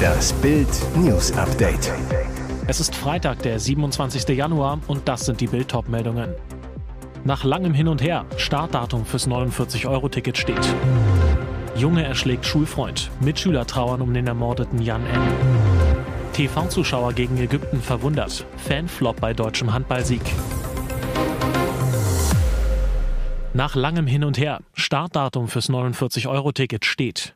Das Bild News Update. Es ist Freitag, der 27. Januar und das sind die Bild meldungen Nach langem Hin und Her, Startdatum fürs 49-Euro-Ticket steht. Junge erschlägt Schulfreund, Mitschüler trauern um den ermordeten Jan N. TV-Zuschauer gegen Ägypten verwundert, Fanflop bei deutschem Handballsieg. Nach langem Hin und Her, Startdatum fürs 49-Euro-Ticket steht.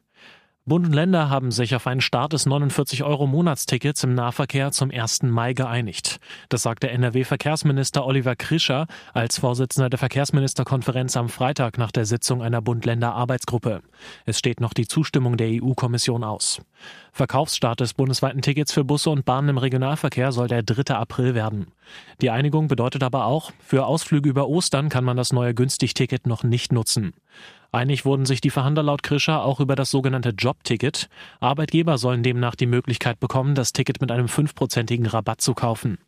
Bund und Länder haben sich auf einen Start des 49-Euro-Monatstickets im Nahverkehr zum 1. Mai geeinigt. Das sagte NRW-Verkehrsminister Oliver Krischer als Vorsitzender der Verkehrsministerkonferenz am Freitag nach der Sitzung einer Bund-Länder-Arbeitsgruppe. Es steht noch die Zustimmung der EU-Kommission aus. Verkaufsstart des bundesweiten Tickets für Busse und Bahnen im Regionalverkehr soll der 3. April werden. Die Einigung bedeutet aber auch, für Ausflüge über Ostern kann man das neue Günstig-Ticket noch nicht nutzen. Einig wurden sich die Verhandler laut Krischer auch über das sogenannte Jobticket. Arbeitgeber sollen demnach die Möglichkeit bekommen, das Ticket mit einem fünfprozentigen Rabatt zu kaufen.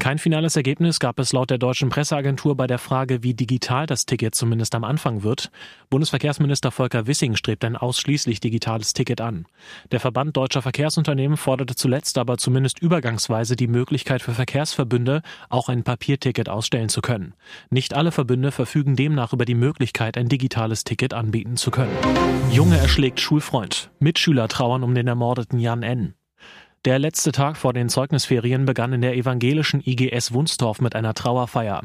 Kein finales Ergebnis gab es laut der deutschen Presseagentur bei der Frage, wie digital das Ticket zumindest am Anfang wird. Bundesverkehrsminister Volker Wissing strebt ein ausschließlich digitales Ticket an. Der Verband deutscher Verkehrsunternehmen forderte zuletzt aber zumindest übergangsweise die Möglichkeit für Verkehrsverbünde, auch ein Papierticket ausstellen zu können. Nicht alle Verbünde verfügen demnach über die Möglichkeit, ein digitales Ticket anbieten zu können. Junge erschlägt Schulfreund. Mitschüler trauern um den ermordeten Jan N. Der letzte Tag vor den Zeugnisferien begann in der evangelischen IGS Wunstorf mit einer Trauerfeier.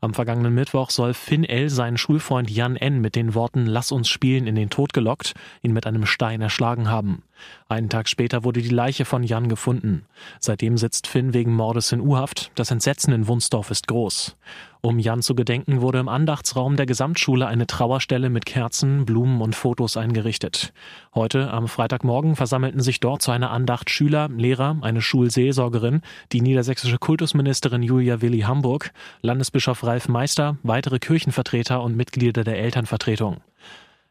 Am vergangenen Mittwoch soll Finn L. seinen Schulfreund Jan N. mit den Worten Lass uns spielen in den Tod gelockt, ihn mit einem Stein erschlagen haben. Einen Tag später wurde die Leiche von Jan gefunden. Seitdem sitzt Finn wegen Mordes in U-Haft. Das Entsetzen in Wunsdorf ist groß. Um Jan zu gedenken, wurde im Andachtsraum der Gesamtschule eine Trauerstelle mit Kerzen, Blumen und Fotos eingerichtet. Heute, am Freitagmorgen, versammelten sich dort zu einer Andacht Schüler, Lehrer, eine Schulseelsorgerin, die niedersächsische Kultusministerin Julia Willi Hamburg, Landesbischof Ralf Meister, weitere Kirchenvertreter und Mitglieder der Elternvertretung.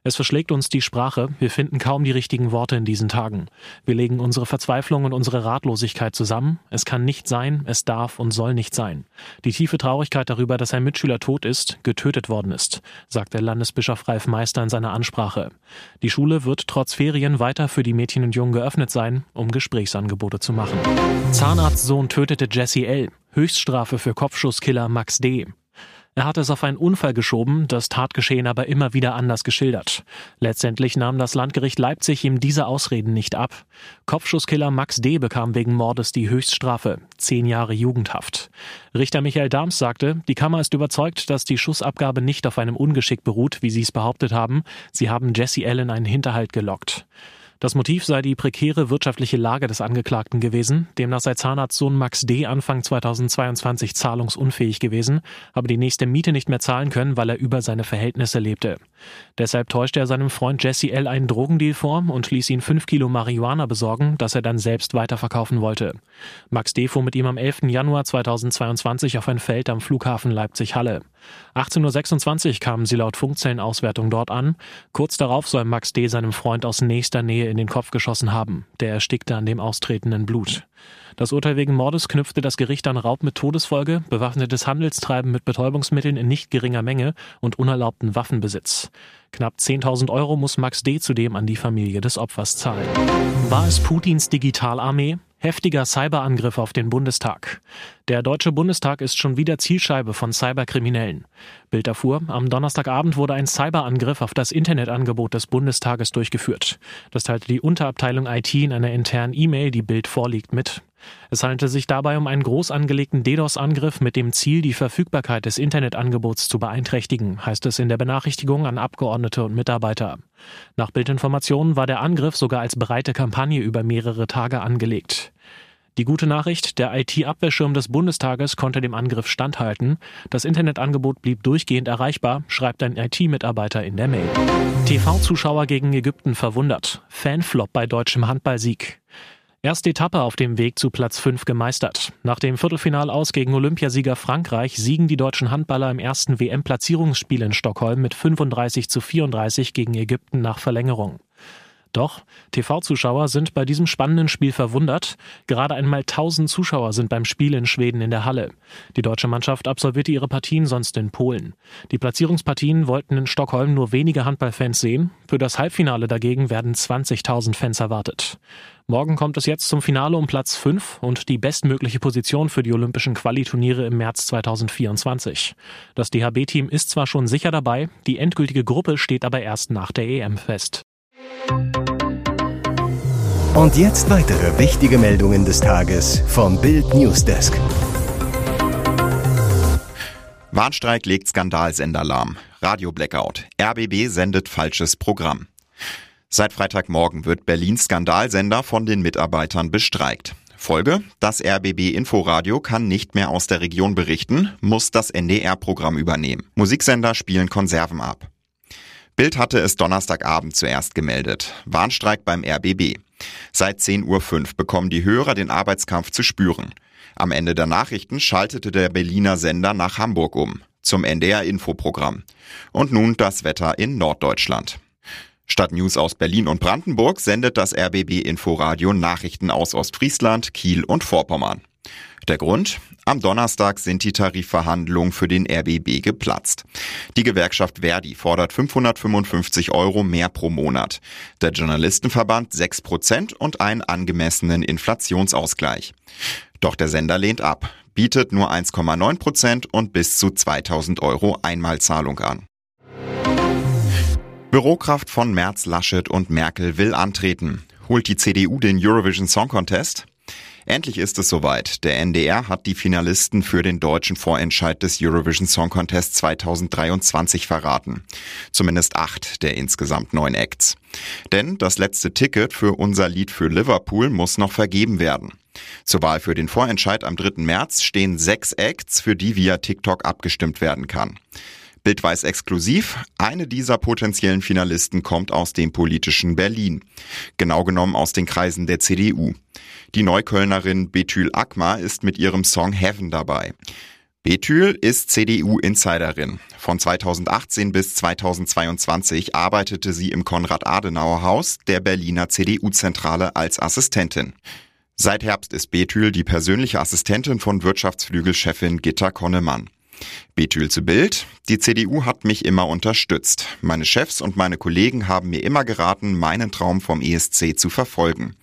Es verschlägt uns die Sprache, wir finden kaum die richtigen Worte in diesen Tagen. Wir legen unsere Verzweiflung und unsere Ratlosigkeit zusammen. Es kann nicht sein, es darf und soll nicht sein. Die tiefe Traurigkeit darüber, dass ein Mitschüler tot ist, getötet worden ist, sagt der Landesbischof Ralf Meister in seiner Ansprache. Die Schule wird trotz Ferien weiter für die Mädchen und Jungen geöffnet sein, um Gesprächsangebote zu machen. Zahnarztsohn tötete Jesse L. Höchststrafe für Kopfschusskiller Max D. Er hatte es auf einen Unfall geschoben, das Tatgeschehen aber immer wieder anders geschildert. Letztendlich nahm das Landgericht Leipzig ihm diese Ausreden nicht ab. Kopfschusskiller Max D. bekam wegen Mordes die Höchststrafe, zehn Jahre Jugendhaft. Richter Michael Dahms sagte, die Kammer ist überzeugt, dass die Schussabgabe nicht auf einem Ungeschick beruht, wie sie es behauptet haben. Sie haben Jesse Allen einen Hinterhalt gelockt. Das Motiv sei die prekäre wirtschaftliche Lage des Angeklagten gewesen. Demnach sei Zahnarztsohn Max D. Anfang 2022 zahlungsunfähig gewesen, habe die nächste Miete nicht mehr zahlen können, weil er über seine Verhältnisse lebte. Deshalb täuschte er seinem Freund Jesse L. einen Drogendeal vor und ließ ihn fünf Kilo Marihuana besorgen, das er dann selbst weiterverkaufen wollte. Max D. fuhr mit ihm am 11. Januar 2022 auf ein Feld am Flughafen Leipzig-Halle. 18.26 Uhr kamen sie laut Funkzellenauswertung dort an. Kurz darauf soll Max D. seinem Freund aus nächster Nähe in den Kopf geschossen haben. Der erstickte an dem austretenden Blut. Das Urteil wegen Mordes knüpfte das Gericht an Raub mit Todesfolge, bewaffnetes Handelstreiben mit Betäubungsmitteln in nicht geringer Menge und unerlaubten Waffenbesitz. Knapp 10.000 Euro muss Max D. zudem an die Familie des Opfers zahlen. War es Putins Digitalarmee? Heftiger Cyberangriff auf den Bundestag. Der Deutsche Bundestag ist schon wieder Zielscheibe von Cyberkriminellen. Bild erfuhr, am Donnerstagabend wurde ein Cyberangriff auf das Internetangebot des Bundestages durchgeführt. Das teilte die Unterabteilung IT in einer internen E-Mail, die Bild vorliegt, mit. Es handelte sich dabei um einen groß angelegten DDoS-Angriff mit dem Ziel, die Verfügbarkeit des Internetangebots zu beeinträchtigen, heißt es in der Benachrichtigung an Abgeordnete und Mitarbeiter. Nach Bildinformationen war der Angriff sogar als breite Kampagne über mehrere Tage angelegt. Die gute Nachricht, der IT-Abwehrschirm des Bundestages konnte dem Angriff standhalten. Das Internetangebot blieb durchgehend erreichbar, schreibt ein IT-Mitarbeiter in der Mail. TV-Zuschauer gegen Ägypten verwundert. Fanflop bei deutschem Handballsieg. Erste Etappe auf dem Weg zu Platz 5 gemeistert. Nach dem Viertelfinalaus gegen Olympiasieger Frankreich siegen die deutschen Handballer im ersten WM-Platzierungsspiel in Stockholm mit 35 zu 34 gegen Ägypten nach Verlängerung. Doch TV-Zuschauer sind bei diesem spannenden Spiel verwundert. Gerade einmal 1000 Zuschauer sind beim Spiel in Schweden in der Halle. Die deutsche Mannschaft absolvierte ihre Partien sonst in Polen. Die Platzierungspartien wollten in Stockholm nur wenige Handballfans sehen. Für das Halbfinale dagegen werden 20.000 Fans erwartet. Morgen kommt es jetzt zum Finale um Platz 5 und die bestmögliche Position für die Olympischen Qualiturniere im März 2024. Das DHB-Team ist zwar schon sicher dabei, die endgültige Gruppe steht aber erst nach der EM fest. Und jetzt weitere wichtige Meldungen des Tages vom Bild Newsdesk. Warnstreik legt Skandalsender lahm. Radio Blackout. RBB sendet falsches Programm. Seit Freitagmorgen wird Berlins Skandalsender von den Mitarbeitern bestreikt. Folge, das RBB Inforadio kann nicht mehr aus der Region berichten, muss das NDR-Programm übernehmen. Musiksender spielen Konserven ab. Bild hatte es Donnerstagabend zuerst gemeldet. Warnstreik beim RBB. Seit 10.05 Uhr bekommen die Hörer den Arbeitskampf zu spüren. Am Ende der Nachrichten schaltete der Berliner Sender nach Hamburg um, zum NDR-Infoprogramm. Und nun das Wetter in Norddeutschland. Statt News aus Berlin und Brandenburg sendet das RBB Inforadio Nachrichten aus Ostfriesland, Kiel und Vorpommern. Der Grund? Am Donnerstag sind die Tarifverhandlungen für den RBB geplatzt. Die Gewerkschaft Verdi fordert 555 Euro mehr pro Monat. Der Journalistenverband 6 Prozent und einen angemessenen Inflationsausgleich. Doch der Sender lehnt ab, bietet nur 1,9 Prozent und bis zu 2000 Euro Einmalzahlung an. Bürokraft von Merz, Laschet und Merkel will antreten. Holt die CDU den Eurovision Song Contest? Endlich ist es soweit. Der NDR hat die Finalisten für den deutschen Vorentscheid des Eurovision Song Contest 2023 verraten. Zumindest acht der insgesamt neun Acts. Denn das letzte Ticket für unser Lied für Liverpool muss noch vergeben werden. Zur Wahl für den Vorentscheid am 3. März stehen sechs Acts, für die via TikTok abgestimmt werden kann. Bild weiß exklusiv, eine dieser potenziellen Finalisten kommt aus dem politischen Berlin. Genau genommen aus den Kreisen der CDU. Die Neuköllnerin Betül Akma ist mit ihrem Song Heaven dabei. Betül ist CDU-Insiderin. Von 2018 bis 2022 arbeitete sie im Konrad-Adenauer-Haus der Berliner CDU-Zentrale als Assistentin. Seit Herbst ist Betül die persönliche Assistentin von Wirtschaftsflügelchefin Gitta Konnemann. Betül zu Bild. Die CDU hat mich immer unterstützt. Meine Chefs und meine Kollegen haben mir immer geraten, meinen Traum vom ESC zu verfolgen.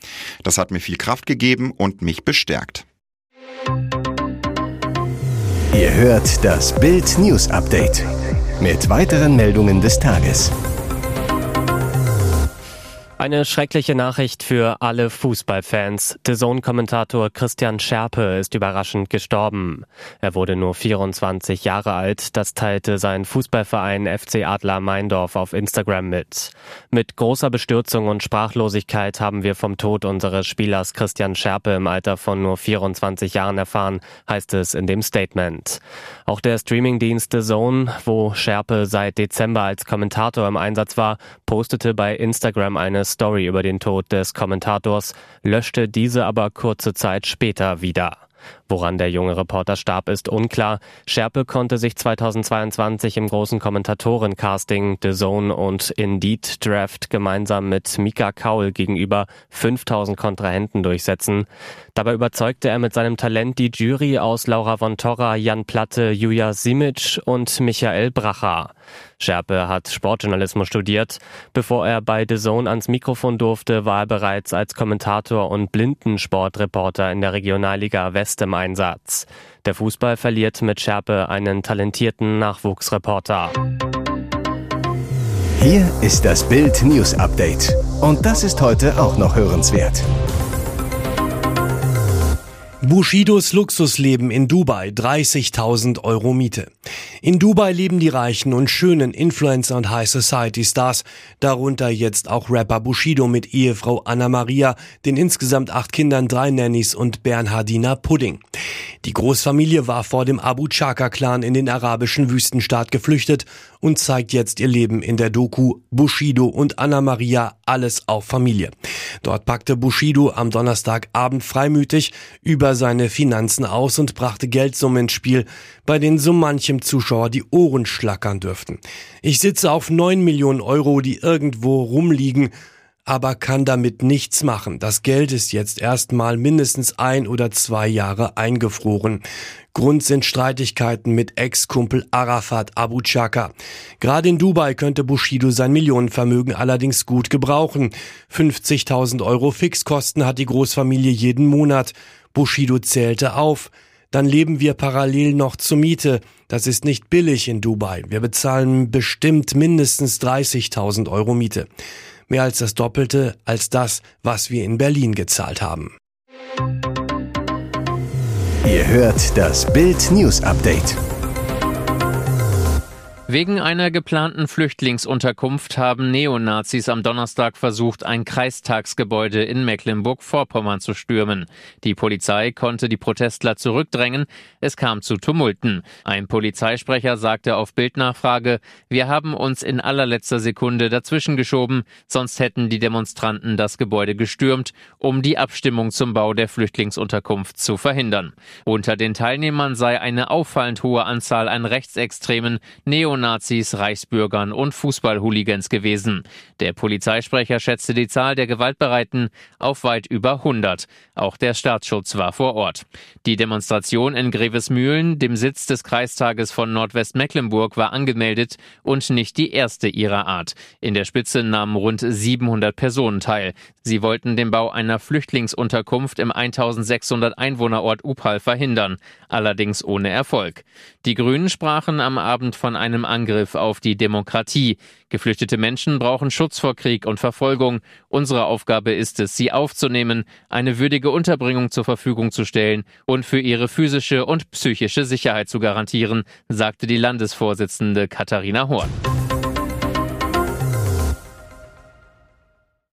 Das hat mir viel Kraft gegeben und mich bestärkt. Ihr hört das Bild News Update mit weiteren Meldungen des Tages. Eine schreckliche Nachricht für alle Fußballfans. The Zone-Kommentator Christian Scherpe ist überraschend gestorben. Er wurde nur 24 Jahre alt. Das teilte sein Fußballverein FC Adler Meindorf auf Instagram mit. Mit großer Bestürzung und Sprachlosigkeit haben wir vom Tod unseres Spielers Christian Scherpe im Alter von nur 24 Jahren erfahren, heißt es in dem Statement. Auch der Streamingdienst The Zone, wo Scherpe seit Dezember als Kommentator im Einsatz war, postete bei Instagram eine Story über den Tod des Kommentators, löschte diese aber kurze Zeit später wieder. Woran der junge Reporter starb, ist unklar. Scherpe konnte sich 2022 im großen Kommentatorencasting The Zone und Indeed Draft gemeinsam mit Mika Kaul gegenüber 5000 Kontrahenten durchsetzen. Dabei überzeugte er mit seinem Talent die Jury aus Laura von Torra, Jan Platte, Julia Simic und Michael Bracher. Scherpe hat Sportjournalismus studiert. Bevor er bei The Zone ans Mikrofon durfte, war er bereits als Kommentator und Blindensportreporter in der Regionalliga West im Einsatz. Der Fußball verliert mit Scherpe einen talentierten Nachwuchsreporter. Hier ist das Bild News Update. Und das ist heute auch noch hörenswert. Bushidos Luxusleben in Dubai, 30.000 Euro Miete. In Dubai leben die reichen und schönen Influencer und High Society Stars, darunter jetzt auch Rapper Bushido mit Ehefrau Anna Maria, den insgesamt acht Kindern, drei Nannies und Bernhardina Pudding. Die Großfamilie war vor dem Abu Chaka-Clan in den arabischen Wüstenstaat geflüchtet und zeigt jetzt ihr Leben in der Doku Bushido und Anna Maria alles auf Familie. Dort packte Bushido am Donnerstagabend freimütig über seine Finanzen aus und brachte Geldsummen ins Spiel, bei denen so manchem Zuschauer die Ohren schlackern dürften. Ich sitze auf neun Millionen Euro, die irgendwo rumliegen aber kann damit nichts machen. Das Geld ist jetzt erstmal mindestens ein oder zwei Jahre eingefroren. Grund sind Streitigkeiten mit Ex-Kumpel Arafat Abu Chaka. Gerade in Dubai könnte Bushido sein Millionenvermögen allerdings gut gebrauchen. 50.000 Euro Fixkosten hat die Großfamilie jeden Monat. Bushido zählte auf. Dann leben wir parallel noch zur Miete. Das ist nicht billig in Dubai. Wir bezahlen bestimmt mindestens 30.000 Euro Miete. Mehr als das Doppelte als das, was wir in Berlin gezahlt haben. Ihr hört das Bild News Update. Wegen einer geplanten Flüchtlingsunterkunft haben Neonazis am Donnerstag versucht, ein Kreistagsgebäude in Mecklenburg-Vorpommern zu stürmen. Die Polizei konnte die Protestler zurückdrängen. Es kam zu Tumulten. Ein Polizeisprecher sagte auf Bildnachfrage, wir haben uns in allerletzter Sekunde dazwischen geschoben, sonst hätten die Demonstranten das Gebäude gestürmt, um die Abstimmung zum Bau der Flüchtlingsunterkunft zu verhindern. Unter den Teilnehmern sei eine auffallend hohe Anzahl an rechtsextremen Neonazis Neonazis, Reichsbürgern und Fußballhooligans gewesen. Der Polizeisprecher schätzte die Zahl der Gewaltbereiten auf weit über 100. Auch der Staatsschutz war vor Ort. Die Demonstration in Grevesmühlen, dem Sitz des Kreistages von Nordwestmecklenburg, war angemeldet und nicht die erste ihrer Art. In der Spitze nahmen rund 700 Personen teil. Sie wollten den Bau einer Flüchtlingsunterkunft im 1600 Einwohnerort Upal verhindern, allerdings ohne Erfolg. Die Grünen sprachen am Abend von einem Angriff auf die Demokratie. Geflüchtete Menschen brauchen Schutz vor Krieg und Verfolgung. Unsere Aufgabe ist es, sie aufzunehmen, eine würdige Unterbringung zur Verfügung zu stellen und für ihre physische und psychische Sicherheit zu garantieren, sagte die Landesvorsitzende Katharina Horn.